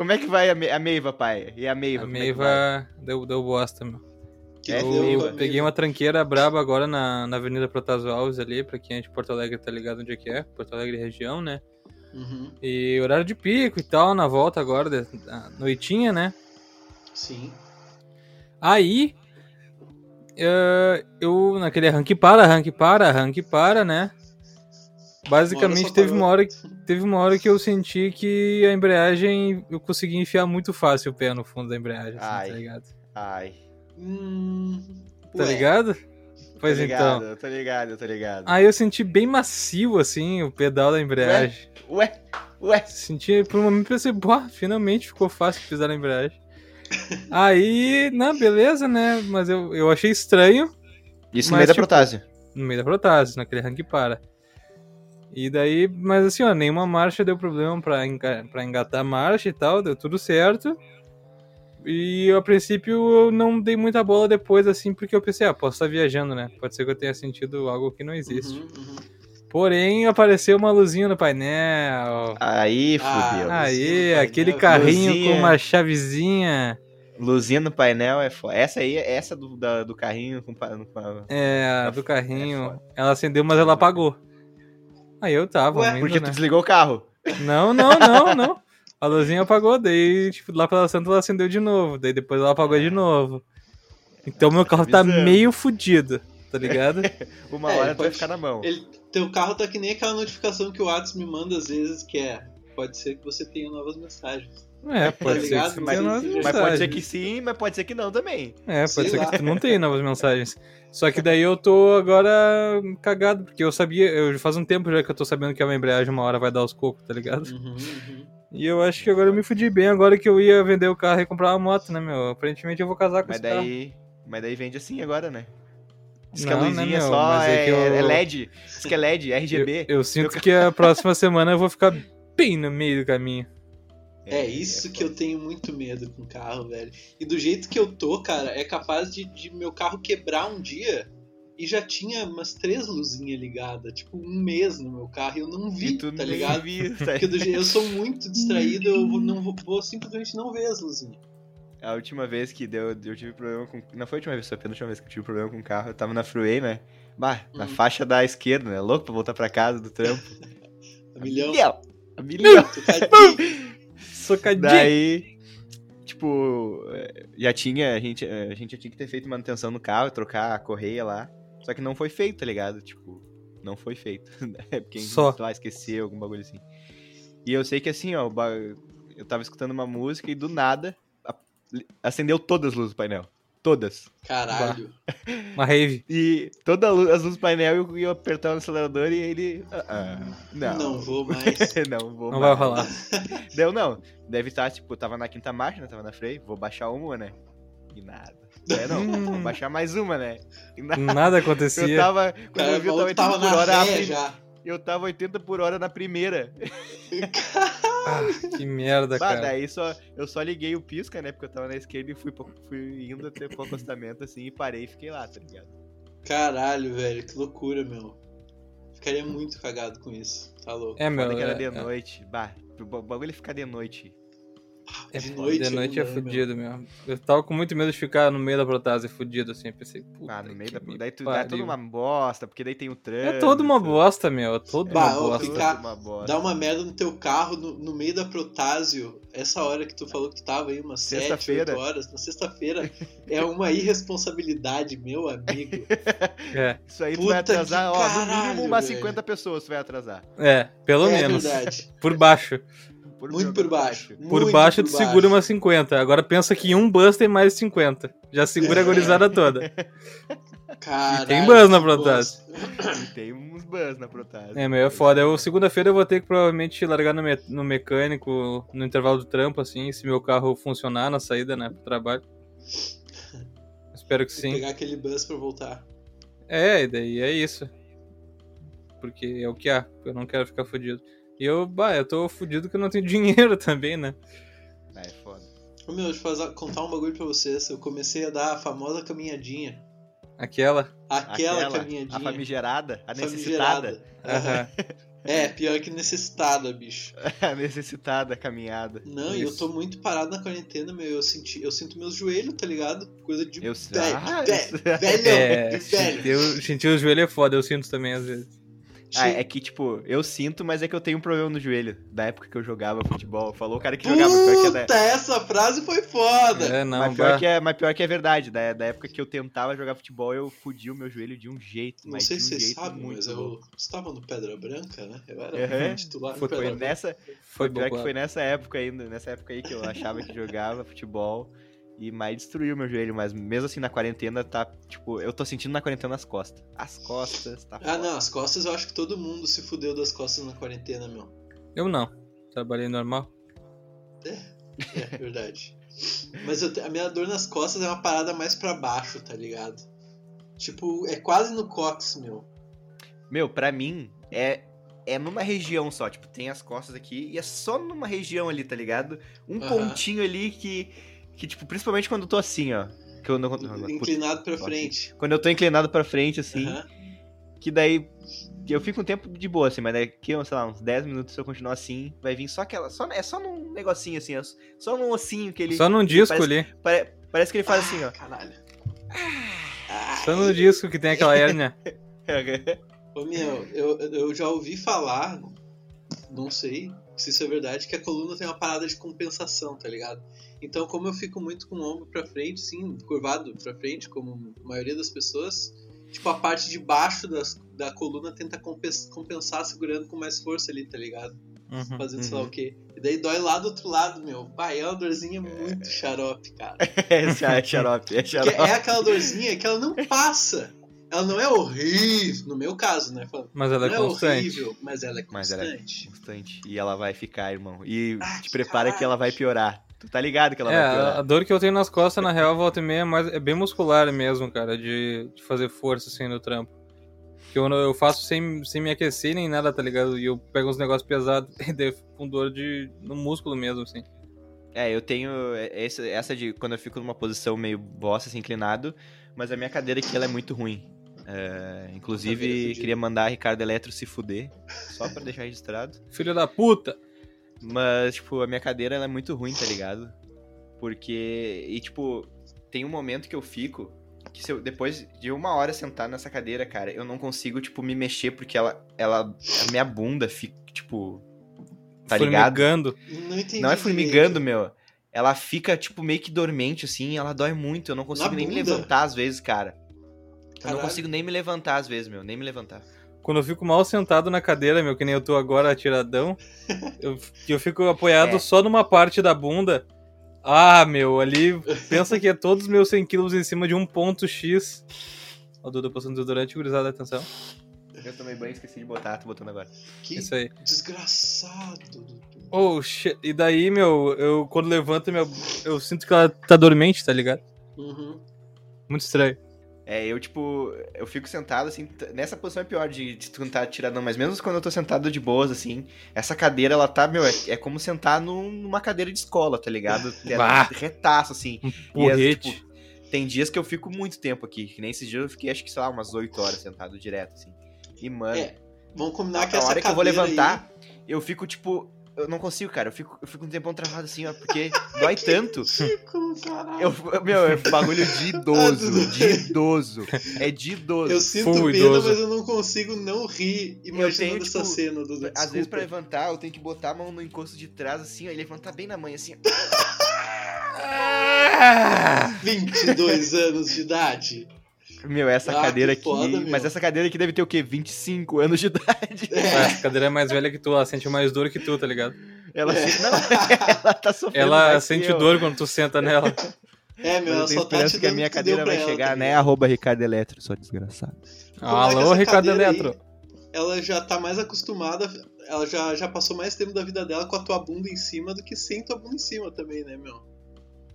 Como é que vai a, me a Meiva, pai? E a Meiva? A é? Meiva deu, deu bosta, meu. Que É, Eu peguei Meiva? uma tranqueira braba agora na, na Avenida Protásio Alves ali, pra quem é de Porto Alegre tá ligado onde é que é, Porto Alegre região, né? Uhum, E horário de pico e tal, na volta agora, de, da noitinha, né? sim. Aí, eh, eu, naquele arranque para, arranque para, arranque para, né? Basicamente teve uma hora, teve uma hora que eu senti que a embreagem, eu consegui enfiar muito fácil o pé no fundo da embreagem, assim, Ai. tá ligado? Ai. Hum, Tá ué, ligado? Pois tô então. ligado, tô ligado, tô ligado. Aí eu senti bem macio, assim, o pedal da embreagem. Ué, ué. Senti, por um momento pensei, pô, finalmente ficou fácil pisar na embreagem. Aí, não, beleza, né? Mas eu, eu achei estranho Isso no meio da tipo, protásio. no meio da protase, naquele rank para. E daí, mas assim, ó, nenhuma marcha deu problema pra, enga pra engatar a marcha e tal, deu tudo certo. E a princípio eu não dei muita bola depois, assim, porque eu pensei, ah, posso estar viajando, né? Pode ser que eu tenha sentido algo que não existe. uhum, uhum. Porém, apareceu uma luzinha no painel. Aí, Ah, fudeu. ah, Aí, aquele carrinho luzinha. com uma chavezinha. Luzinha no painel é foda. Essa aí, essa do, da- do carrinho com, a- É, a É do foda, carrinho. é ela acendeu, mas ela apagou. Aí eu tava, Ué, indo, Porque né? tu desligou o carro. Não, não, não, não. A luzinha apagou, daí, tipo, lá pela Santa ela acendeu de novo. Daí depois ela apagou de novo. Então meu carro tá meio fudido, tá ligado? Uma É, hora pode- ficar na mão. Ele, teu carro tá que nem aquela notificação que o WhatsApp me manda às vezes, que é pode ser que você tenha novas mensagens. É, pode Tá ser ligado? que Mas- mas pode ser que sim, mas pode ser que não também. É, pode Sei ser lá. que tu não tenha novas mensagens. Só que daí eu tô agora cagado, porque eu sabia, eu faz um tempo já que eu tô sabendo que a embreagem uma hora vai dar os cocos, tá ligado? Uhum, uhum. E eu acho que agora eu me fudi bem, agora que eu ia vender o carro e comprar uma moto, né, meu? Aparentemente eu vou casar com Mas esse carro. daí, mas daí vende assim agora, né? Diz que a Não, né, luzinha meu, só é é, eu- é LED. Diz que é LED, RGB. Eu, eu sinto que a próxima semana eu vou ficar bem no meio do caminho. É isso que eu tenho muito medo com carro, velho. E do jeito que eu tô, cara, é capaz de, de meu carro quebrar um dia e já tinha umas três luzinhas ligadas, tipo um mês no meu carro e eu não vi, E tu tá ligado? viu, tá? Porque do jeito, eu sou muito distraído, eu vou, não vou, vou simplesmente não ver as luzinhas. A última vez que deu, eu tive problema com. Não foi a última vez, foi a penúltima vez que eu tive problema com o carro. Eu tava na freeway, né? Bah, na Hum. faixa da esquerda, né? Louco pra voltar pra casa do trampo. A milhão. Milhão! A milhão! Socadinho. Daí, tipo, eh, já tinha, a gente, eh, a gente já tinha que ter feito manutenção no carro, trocar a correia lá. Só que não foi feito, tá ligado? Tipo, não foi feito. É porque Só. sei lá, esqueceu algum bagulho assim. E eu sei que assim, ó, eu tava escutando uma música e do nada acendeu todas as luzes do painel. Todas. Caralho. Uma rave. E todas as luzes do painel eu ia apertar o acelerador e ele. ah, ah, não. Não vou mais. não vou Não vai mais. rolar. Deu não. Deve estar, tipo, tava na quinta marcha, né? Tava na freio. Vou baixar uma, né? E nada. É, não. Vou baixar mais uma, né? E nada. Nada Eu acontecia. tava. Quando Cara, eu vi, eu o tava 80 tava por hora. na a véia prim- já. Eu tava 80 por hora na primeira. Ah, que merda, Bah, cara. daí só, eu só liguei o pisca, né? Porque eu tava na esquerda e fui, pro- fui indo até pro acostamento assim e parei e fiquei lá, tá ligado? Caralho, velho, que loucura, meu. Ficaria muito cagado com isso. Tá louco. É, meu. Foda que era é- de é- noite. Bah, o ba- bagulho é ficar de noite. É, De noite de noite é fudido mesmo. Eu tava com muito medo de ficar no meio da protase fudido assim. Pensei, puta. Ah, no meio da. Daí tu dá pariu. toda uma bosta, porque daí tem o trânsito. É toda uma bosta, meu. É toda Bah, uma bosta. ficar- uma bosta. Dá uma merda no teu carro no, no meio da Protásio, essa hora que tu falou que tu tava aí, umas 7, Sexta-feira. 8 horas, na sexta-feira, é uma irresponsabilidade, meu amigo. É, Isso aí tu Puta vai atrasar, ó, no caralho, mínimo umas velho. 50 pessoas tu vai atrasar. é, pelo é menos. verdade. Por baixo. Por, Muito por baixo. Por Muito baixo por tu segura umas 50. Agora pensa que em um bus tem mais 50. Já segura a gorizada toda. Caralho, E tem buzz na que Protásio. bosta. E tem uns bus na Protásio. É, meu, é foda. Eu, segunda-feira eu vou ter que provavelmente largar no, me- no mecânico no intervalo do trampo, assim, se meu carro funcionar na saída, né, pro trabalho. Espero que Vou sim. pegar aquele bus pra voltar. É, e daí é isso. Porque é o que há, eu não quero ficar fudido. E eu, bah, eu tô fudido que eu não tenho dinheiro também, né? Ah, é foda. Ô meu, deixa eu fazer, contar um bagulho pra vocês. Eu comecei a dar a famosa caminhadinha. Aquela. Aquela, Aquela, caminhadinha. a famigerada, a necessitada. famigerada. Aham. É, pior que necessitada, bicho. Necessitada, caminhada. Não, e eu tô muito parado na quarentena, meu. Eu, senti, eu sinto meus joelhos, tá ligado? Coisa de Eu- velho, Ah, velho, É, velho. eu sentir o joelho é foda, eu sinto também às vezes. Ah, é que, tipo, eu sinto, mas é que eu tenho um problema no joelho. Da época que eu jogava futebol. Falou o cara que jogava. Pior que é da... Puta, essa frase foi foda. É, não, mas, pior bah. que é, mas pior que é verdade. Da, da época que eu tentava jogar futebol, eu fudi o meu joelho de um jeito. Não mas sei de um se vocês jeito sabem, muito mas eu estava no Pedra Branca, né? Eu era Aham. titular Foi, no foi Pedra Branca. nessa, Foi pior que foi nessa época ainda, nessa época aí que eu achava que jogava futebol e mais destruiu meu joelho, mas mesmo assim na quarentena tá, tipo, eu tô sentindo na quarentena as costas. As costas, tá Ah, foda. não, as costas eu acho que todo mundo se fudeu das costas na quarentena, meu. Eu não. Trabalhei normal. É, verdade. Mas eu a minha dor nas costas é uma parada mais pra baixo, tá ligado? Tipo, é quase no cox, meu. Meu, pra mim é é numa região só, tipo, tem as costas aqui e é só numa região ali, tá ligado? Um Aham. pontinho ali que que tipo, principalmente quando eu tô assim, ó, que eu não putz, Inclinado pra tô frente. quando eu tô inclinado pra frente assim, Aham. que daí eu fico um tempo de boa, assim, mas daqui, sei lá, uns 10 minutos se eu continuar assim, vai vir só aquela. Só, é só num negocinho assim, é só num ossinho que ele. Só num disco parece- ali. pare- parece que ele faz assim, ó. Caralho. Ai. Só no disco que tem aquela hérnia. Ô, meu, eu, eu já ouvi falar, não sei se isso é verdade, que a coluna tem uma parada de compensação, tá ligado? Então, como eu fico muito com o ombro pra frente, sim, curvado pra frente, como a maioria das pessoas, tipo, a parte de baixo das, da coluna tenta compens- compensar segurando com mais força ali, tá ligado? Uhum. Fazendo sei lá Uhum. o quê. E daí dói lá do outro lado, meu. Vai, é uma dorzinha muito xarope, cara. é, xa- é xarope, é Porque xarope. é aquela dorzinha que ela não passa. Ela não é horrível, no meu caso, né? Mas ela é não é constante. horrível, mas ela é Mas ela é constante. Constante. E ela vai ficar, irmão. E Ah, te que prepara que caralho. ela vai piorar. Tu tá ligado que ela É, vai a piorar. dor que eu tenho nas costas, na real, volta e meia, é, mais, é bem muscular mesmo, cara, de, de fazer força assim no trampo. Que eu, eu faço sem, sem me aquecer nem nada, tá ligado? E eu pego uns negócios pesados e com dor de, no músculo mesmo, assim. É, eu tenho essa, essa de quando eu fico numa posição meio bosta, assim, inclinado, mas a minha cadeira aqui ela é muito ruim. É, inclusive, queria mandar Ricardo Eletro se fuder, só pra deixar registrado. Filho da puta! Mas, tipo, a minha cadeira ela é muito ruim, tá ligado? Porque. E, tipo, tem um momento que eu fico. Que se eu, depois de uma hora sentar nessa cadeira, cara, eu não consigo, tipo, me mexer porque ela. ela a minha bunda fica, tipo. Tá ligado? Formigando. Não entendi. Não é direito. formigando, meu. Ela fica, tipo, meio que dormente, assim, ela dói muito. Eu não consigo Na nem me levantar às vezes, cara. Eu Caralho. não consigo nem me levantar às vezes, meu. Nem me levantar. Quando eu fico mal sentado na cadeira, meu, que nem eu tô agora atiradão, eu, eu fico apoiado É. só numa parte da bunda. Ah, meu, ali pensa que é todos os meus 100 quilos em cima de um ponto X. Ó, o Duda passando desodorante, gurizada, atenção. Eu tomei banho e esqueci de botar, tô botando agora. Que Isso aí. desgraçado, Dudu. Oh, shit. E daí, meu, eu quando levanto, meu, eu sinto que ela tá dormente, tá ligado? Uhum. Muito estranho. É, eu, tipo, eu fico sentado, assim, nessa posição é pior de, de tentar tiradão, mas mesmo quando eu tô sentado de boas, assim, essa cadeira, ela tá, meu, é, é como sentar num- numa cadeira de escola, tá ligado? É retaço, assim. E, Porrete. tipo, tem dias que eu fico muito tempo aqui, que nem esses dias eu fiquei, acho que, sei lá, umas 8 horas sentado direto, assim. E, mano, É, Vamos combinar que a essa hora que eu vou levantar, eu fico, tipo, eu não consigo, cara, eu fico, eu fico um tempão travado, assim, ó, porque dói tanto. Caralho. Eu, meu, é bagulho de idoso, de idoso. É de idoso. Eu sinto Full pena, idoso. mas eu não consigo não rir imaginando tenho, essa tipo, cena, Dudu. Às vezes pra levantar, eu tenho que botar a mão no encosto de trás, assim, ó, e levantar bem na mãe, assim. 22 anos de idade. Meu, essa Ah, cadeira aqui. foda, mas essa cadeira aqui deve ter o quê? 25 anos de idade. Ah, Essa cadeira é mais velha que tu, ela sente mais dor que tu, tá ligado? Ela, É. não, ela tá sofrendo. Ela mais que sente eu. dor quando tu senta nela. É, meu, eu tenho só tá esperança te que a minha cadeira vai ela, chegar, tá né? Arroba Ricardo Eletro, sou desgraçado. É Alô, Ricardo Eletro. Ela já tá mais acostumada, ela já, já passou mais tempo da vida dela com a tua bunda em cima do que sem tua bunda em cima também, né, meu?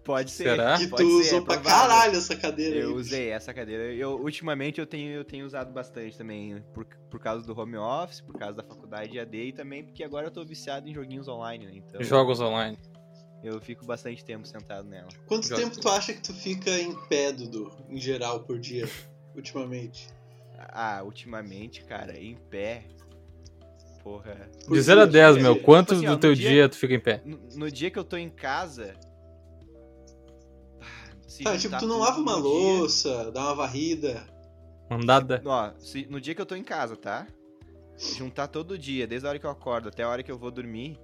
Pode ser. Será? que pode tu ser, usou é pra provável. caralho essa cadeira Eu aí. usei essa cadeira. Eu, ultimamente eu tenho, eu tenho usado bastante também, por, por causa do home office, por causa da faculdade de AD e também porque agora eu tô viciado em joguinhos online, né? Então Jogos online. eu fico bastante tempo sentado nela. Quanto Joga. tempo tu acha que tu fica em pé, Dudu, em geral, por dia, ultimamente? Ah, ultimamente, cara, em pé. porra. De 0 a 10, meu, Tipo quanto assim, ó, do teu dia- dia tu fica em pé? No, no dia que eu tô em casa. Ah, se Tá, tipo, tu não lava uma dia- louça, dá uma varrida. Andada? Ó, se- no dia que eu tô em casa, tá? Juntar todo dia, desde a hora que eu acordo até a hora que eu vou dormir,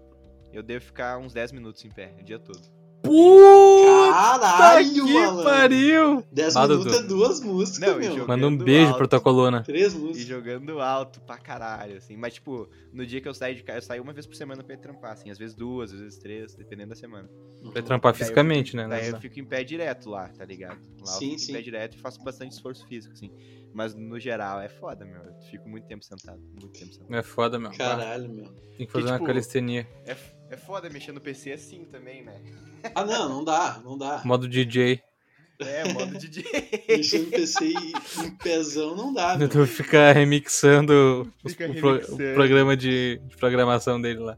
eu devo ficar uns 10 minutos em pé, o dia todo. Puta Caralho, que malandro! pariu! 10 Ah, minutos é duas músicas, Não, e meu. Manda um beijo alto. pra tua coluna. Três E músicas. jogando alto pra caralho, assim. Mas, tipo, no dia que eu saio de casa, eu saio uma vez por semana pra ir trampar, assim. Às vezes duas, às vezes três, dependendo da semana. Vai trampar Daí eu fisicamente, fico- né? Daí eu né? fico em pé direto lá, tá ligado? Lá Sim, eu fico sim. em pé direto e faço bastante esforço físico, assim. Mas no geral é foda, meu. Eu fico muito tempo sentado. Muito tempo sentado. É foda, meu. Caralho, meu. Tem que fazer Que, uma tipo, calistenia. É, é foda mexer no PC assim também, né? Ah, não, não dá, não dá. Modo DJ. É, modo DJ. Mexer no PC e em pezão não dá, meu. Tu fica remixando Fica o, pro- remixando. o programa de, de programação dele lá.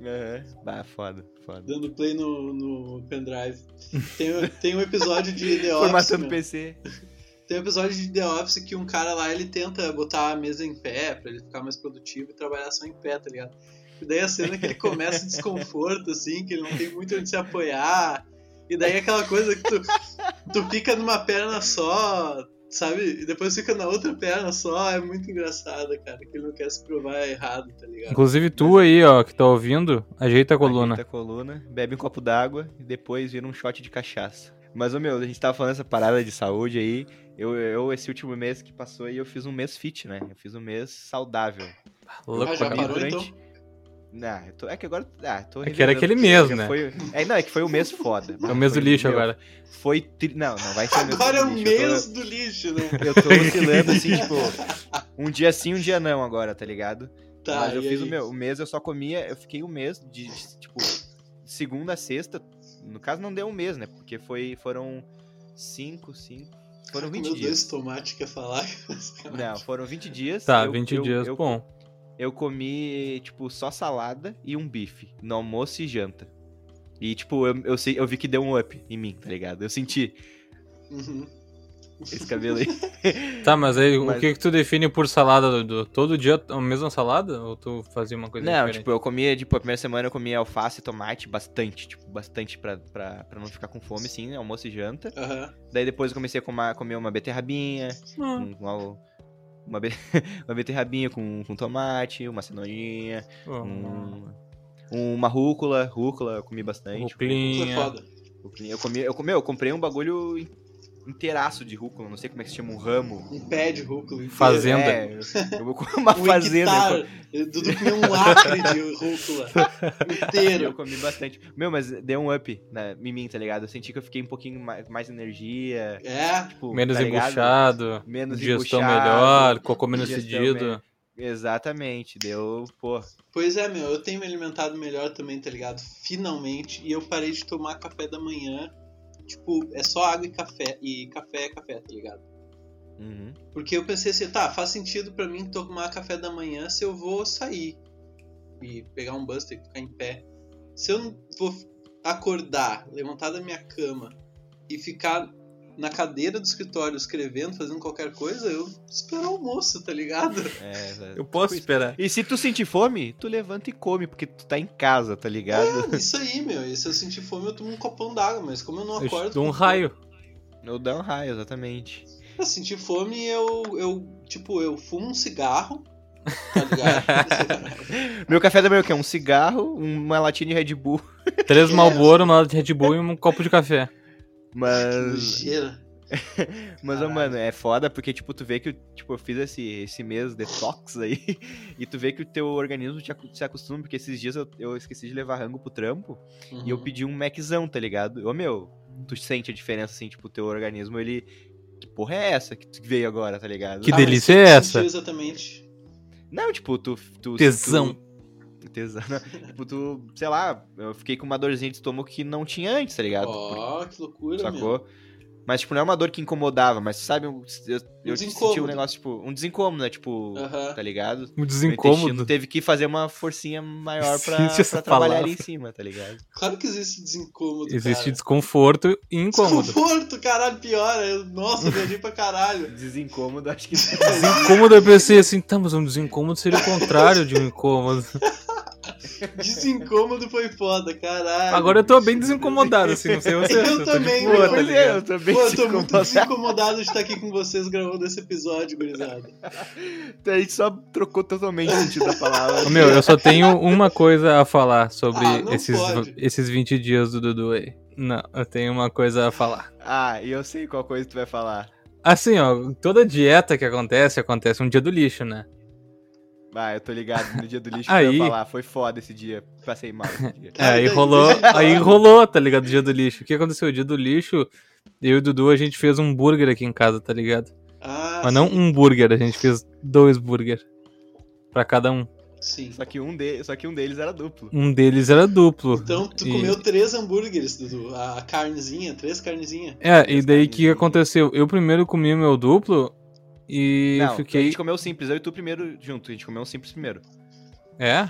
Aham. Bah, foda, foda. Dando play no, no pendrive. Tem, tem um episódio de The Office. Formatando. PC. Tem um episódio de The Office que um cara lá ele tenta botar a mesa em pé pra ele ficar mais produtivo e trabalhar só em pé, tá ligado? E daí a cena que ele começa em desconforto, assim, que ele não tem muito onde se apoiar. E daí aquela coisa que tu, tu fica numa perna só, sabe? E depois fica na outra perna só. É muito engraçado, cara. Que ele não quer se provar errado, tá ligado? Inclusive tu aí, ó, que tá ouvindo, ajeita a coluna. Ajeita a coluna, bebe um copo d'água e depois vira um shot de cachaça. Mas, ô meu, a gente tava falando essa parada de saúde aí. Eu, eu, esse último mês que passou aí, eu fiz um mês fit, né? Eu fiz um mês saudável. Louco, Ah, já parou, caralho. então? Não, eu tô- é que agora. Ah, tô É que era aquele mês, já né? Foi, é, não, é que foi o mês foda. É o mês do lixo meu, agora. Foi. Tri... Não, não vai ser o mês Agora é o lixo. eu tô- mês do lixo, né? Eu tô oscilando assim, tipo, um dia sim, um dia não agora, tá ligado? Tá, Mas eu fiz aí? o meu, o mês eu só comia, eu fiquei um mês de, de, tipo, segunda a sexta, no caso não deu um mês, né? Porque foi, foram cinco, cinco, foram 20 Meu dias. dois tomates quer falar. Não, foram 20 dias. Tá, eu- 20 eu- dias, eu, bom. Eu comi, tipo, só salada e um bife, no almoço e janta. E, tipo, eu, eu, sei, eu vi que deu um up em mim, tá ligado? Eu senti Uhum. esse cabelo aí. Tá, mas aí Mas- o que que tu define por salada, Dudu? Todo dia a mesma salada? Ou tu fazia uma coisa Não, diferente? tipo, eu comia, tipo, a primeira semana eu comia alface e tomate bastante, tipo, bastante pra, pra, pra não ficar com fome, sim, almoço e janta. Aham. Daí depois eu comecei a comer, comer uma beterrabinha, Ah, um- uma, uma, be- uma beterrabinha com, com tomate, uma cenourinha, ó, um, uma rúcula, rúcula eu comi bastante. É Rúculinha. Rúcula. Eu comi, eu comi, eu comprei um bagulho inteiraço de rúcula, não sei como é que se chama, um ramo. Um pé de rúcula inteiro. Fazenda. É, eu, eu vou comer uma Um fazenda. eu. Dudu comeu um acre de rúcula Eu inteiro. comi bastante. Meu, mas deu um up na, em mim, tá ligado? Eu senti que eu fiquei um pouquinho mais, mais energia. É, Tipo, Menos tá embuchado, Menos digestão embuchado, melhor, cocô menos me- Exatamente. Deu, pô. pois é, meu, eu tenho me alimentado melhor também, tá ligado? Finalmente. E eu parei de tomar café da manhã. Tipo, é só água e café. E café é café, tá ligado? Uhum. Porque eu pensei assim, tá, faz sentido pra mim tomar café da manhã se eu vou sair e pegar um buster e ficar em pé. Se eu não vou acordar, levantar da minha cama e ficar na cadeira do escritório escrevendo, fazendo qualquer coisa, eu espero o almoço, tá ligado? É, exato. Eu posso Tipo esperar. isso. E se tu sentir fome, tu levanta e come, porque tu tá em casa, tá ligado? É, isso aí, meu. E se eu sentir fome, eu tomo um copão d'água, mas como eu não Eu acordo. dou um raio. Eu dou um raio, exatamente. eu sentir fome, eu, eu. Tipo, eu fumo um cigarro. Tá ligado? Meu café da manhã é o quê? Um cigarro, uma latinha de Red Bull. Três É. Malboro, uma lata de Red Bull e um copo de café. Mas. Mas, Caralho. mano, é foda porque, tipo, tu vê que eu, tipo, eu fiz esse, esse mês detox aí e tu vê que o teu organismo te se acostuma, porque esses dias eu, eu esqueci de levar rango pro trampo e eu Uhum. pedi um Maczão, tá ligado? Ô, meu, tu sente a diferença, assim, tipo, o teu organismo, ele... Que porra é essa que tu veio agora, tá ligado? Que Ah, delícia é essa? Exatamente. Não, tipo, tu... tu Tesão. Tu, tesão. não, tipo, tu, sei lá, eu fiquei com uma dorzinha de estômago que não tinha antes, tá ligado? Ó, que loucura, meu. Sacou? Mas, tipo, não é uma dor que incomodava, mas sabe, eu, eu, eu senti um negócio, tipo, um desincômodo, né? Tipo, Aham. tá ligado? Um Meu intestino teve que fazer uma forcinha maior pra, pra trabalhar palavra. ali em cima, tá ligado? Claro que existe desincômodo, Existe cara. desconforto e incômodo. Desconforto, caralho, pior. Eu, nossa, eu viajei pra caralho. Desincômodo, acho que. Desincômodo eu pensei assim, tá, mas um desincômodo seria o contrário de um incômodo. Desincômodo foi foda, caralho. Agora eu tô bem desincomodado, assim, não sei você. Eu tô também, tá Pois é, eu tô bem Pô, eu tô muito desincomodado. de estar aqui com vocês gravando esse episódio, gurizada. A gente só trocou totalmente o sentido da palavra. Ô, Meu, eu só tenho uma coisa a falar sobre Ah, esses, pode. esses 20 dias do Dudu aí. Não, eu tenho uma coisa a falar. Ah, e eu sei qual coisa tu vai falar. Assim, ó, toda dieta que acontece, acontece um dia do lixo, né? Ah, eu tô ligado, no dia do lixo Aí- que eu ia falar. Foi foda esse dia. Passei mal esse dia. Cara, aí rolou, aí rolou, tá ligado? O dia do lixo. O que aconteceu? O dia do lixo, eu e o Dudu, a gente fez um burger aqui em casa, tá ligado? Ah, Mas não sim, um burger, a gente fez dois burger. Pra cada um. Sim. Só que um, de... Só que um deles era duplo. Um deles era duplo. Então tu E- comeu três hambúrgueres, Dudu. A carnezinha, três carnezinhas. É, e Três daí o que aconteceu? Eu primeiro comi o meu duplo e Não, a fiquei. gente comeu simples, eu e tu primeiro junto. A gente comeu um simples primeiro. É?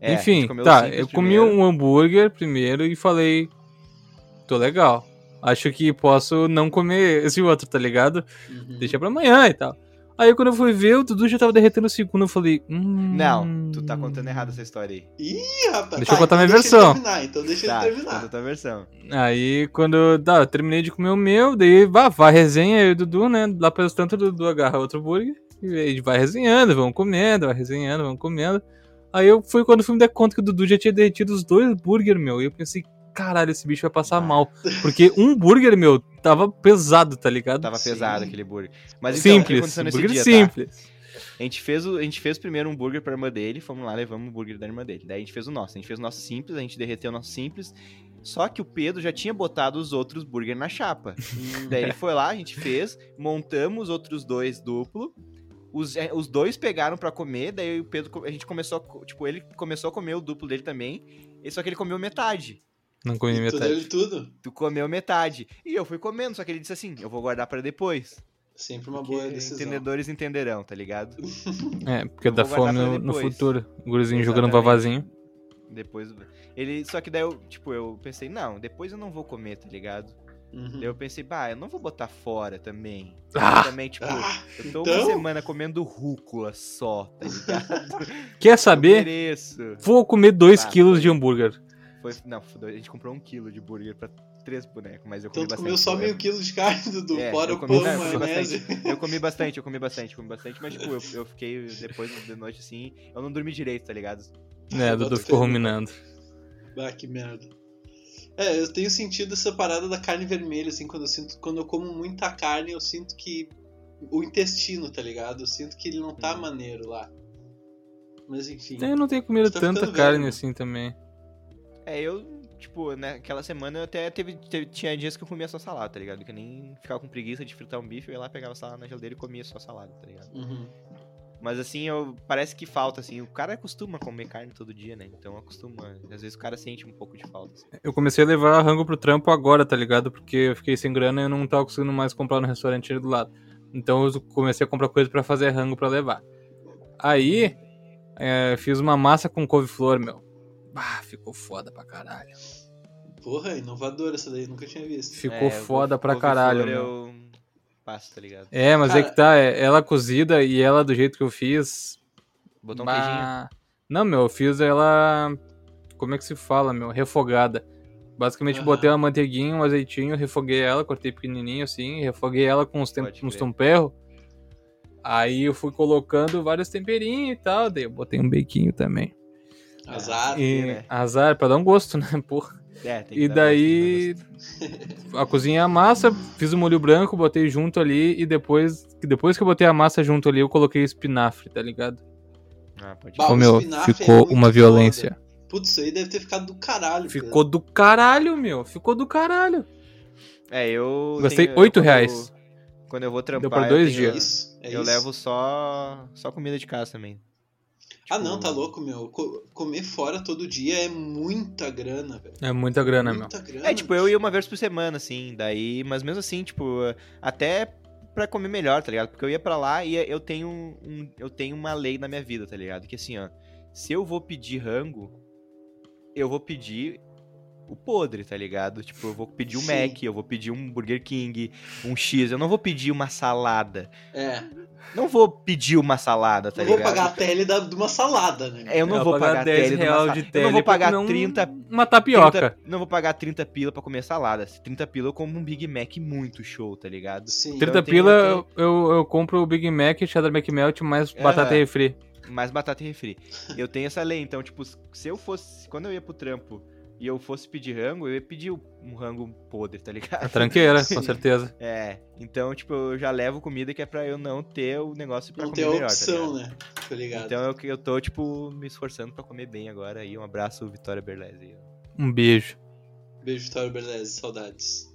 É, a Enfim, tá. Eu comi primeiro. um hambúrguer primeiro e falei. Tô legal. Acho que posso não comer esse outro, tá ligado? Uhum. Deixa pra amanhã e tal. Aí quando eu fui ver, o Dudu já tava derretendo o segundo. Eu falei. Hum... Não, tu tá contando errado essa história aí. Ih, rapaz. Deixa eu contar então minha deixa versão. Ele terminar, então deixa Tá, ele conta a terminar. tua versão. Aí quando tá, eu terminei de comer o meu, daí vá, vai resenha, eu e o Dudu, né? Lá pelos tanto o Dudu agarra outro burger e a gente vai resenhando, vamos comendo, vai resenhando, vamos comendo. Aí eu fui quando fui me dar conta que o Dudu já tinha derretido os dois burger, meu. E eu pensei, caralho, esse bicho vai passar Ah. mal. Porque um burger, meu, tava pesado, tá ligado? Tava Sim. pesado aquele burger. Mas então, o que simples, aconteceu nesse burger dia, tá? simples. A gente, fez o, a gente fez primeiro um burger pra irmã dele, fomos lá, levamos o burger da irmã dele. Daí a gente fez o nosso. A gente fez o nosso simples, a gente derreteu o nosso simples. Só que o Pedro já tinha botado os outros burger na chapa. Daí ele foi lá, a gente fez, montamos os outros dois duplo. Os, é, os dois pegaram pra comer, daí o Pedro, a gente começou, tipo, ele começou a comer o duplo dele também, só que ele comeu metade. Não comi Tu deu metade. ele tudo? Tu comeu metade. E eu fui comendo, só que ele disse assim, eu vou guardar pra depois. Sempre uma porque boa decisão. entendedores entenderão, tá ligado? É, porque dá fome no, futuro. O gurizinho jogando vavazinho. Depois. Ele. Só que daí eu, tipo, eu pensei, não, depois eu não vou comer, tá ligado? Uhum. Daí eu pensei, bah, eu não vou botar fora também. Ah! também, tipo, Ah, eu tô então? uma semana comendo rúcula só, tá ligado? Quer saber? Vou comer 2 Ah, quilos foi. de hambúrguer. Foi, não, a gente comprou um quilo de burger pra três bonecos, mas eu então comi tu bastante. comeu só meio quilo de carne, Dudu. É, fora eu o comi- pão, não, eu comi maionese. Eu comi bastante, eu comi bastante, comi bastante, mas tipo, eu, eu fiquei depois de noite assim, eu não dormi direito, tá ligado? É, Eu Dudu ficou ruminando. Ah, que merda. É, eu tenho sentido essa parada da carne vermelha, assim, quando eu sinto. Quando eu como muita carne, eu sinto que. O intestino, tá ligado? Eu sinto que ele não tá Hum. maneiro lá. Mas enfim. Eu não tenho comido Tá tanta carne velho. assim também. É, eu, tipo, naquela semana eu até teve, teve- Tinha dias que eu comia só salada, tá ligado? Que eu nem ficava com preguiça de fritar um bife, eu ia lá, pegava a salada na geladeira e comia só salada, tá ligado? Uhum. Mas assim, eu, parece que falta, assim. O cara acostuma comer carne todo dia, né? Então acostuma. Às vezes o cara sente um pouco de falta. assim. Eu comecei a levar rango pro trampo agora, tá ligado? Porque eu fiquei sem grana e eu não tava conseguindo mais comprar no restaurante ali do lado. Então eu comecei a comprar coisa pra fazer rango pra levar. Aí, é, fiz uma massa com couve-flor, meu. Ah, ficou foda pra caralho. Porra, inovadora essa daí, nunca tinha visto. Ficou É, foda couve- pra couve-flor caralho, meu. Eu passo, tá ligado? É, mas é Cara- que tá, é, ela cozida e ela do jeito que eu fiz. Botou um bah, queijinho. Não, meu, eu fiz ela. Como é que se fala, meu? Refogada. Basicamente, Aham. botei uma manteiguinha, um azeitinho, refoguei ela, cortei pequenininho assim, refoguei ela com uns, tem... Uns crer. tomperro. Aí eu fui colocando vários temperinhos e tal, daí eu botei um bequinho também. Azar. E né? azar, pra dar um gosto, né, porra. É, tem que E dar daí a cozinha a massa, fiz o molho branco, botei junto ali e depois, depois que eu botei a massa junto ali, eu coloquei espinafre, tá ligado? Ah, pode Bah, meu, é ficou muito uma violência. Putz, isso aí deve ter ficado do caralho. Ficou do caralho, meu. Ficou do caralho. É, eu. Gastei tenho- oito quando reais. eu- Quando eu vou trampar, Deu eu dois tenho- É dias. isso. É eu isso. levo só, só comida de casa também. Ah, não, tá louco, meu. Co- comer fora todo dia é muita grana, velho. É muita grana, meu. Muita grana. É, tipo, eu ia uma vez por semana, assim, daí, mas mesmo assim, tipo, até pra comer melhor, tá ligado? Porque eu ia pra lá e eu tenho um, eu tenho uma lei na minha vida, tá ligado? Que assim, ó, se eu vou pedir rango, eu vou pedir o podre, tá ligado? Tipo, eu vou pedir um Sim. Mac, eu vou pedir um Burger King, um X, eu não vou pedir uma salada. É. Não vou pedir uma salada, tá não vou ligado? pagar a tele da, de uma salada, né? Eu não Eu vou pagar 10 tele de uma real de Eu não tele vou pagar comer um- 30 Uma tapioca. 30 não vou pagar 30 pila pra comer salada. 30 pila eu como um Big Mac muito show, tá ligado? Sim. 30 eu tenho- pila, eu eu, eu, compro o Big Mac, cheddar McMelt, mais É. batata e refri. Mais batata e refri. Eu tenho essa lei, então, tipo, se eu fosse. Quando eu ia pro trampo e eu fosse pedir rango, eu ia pedir um rango podre, tá ligado? A tranqueira, Sim. com certeza. É, então, tipo, eu já levo comida que é pra eu não ter o negócio pra Não comer melhor, tá opção, ligado? né? Tá ligado? Então eu, eu tô, tipo, me esforçando pra comer bem agora aí. Um abraço, Vitória Berlese. Um beijo. Beijo, Vitório Berlese, saudades.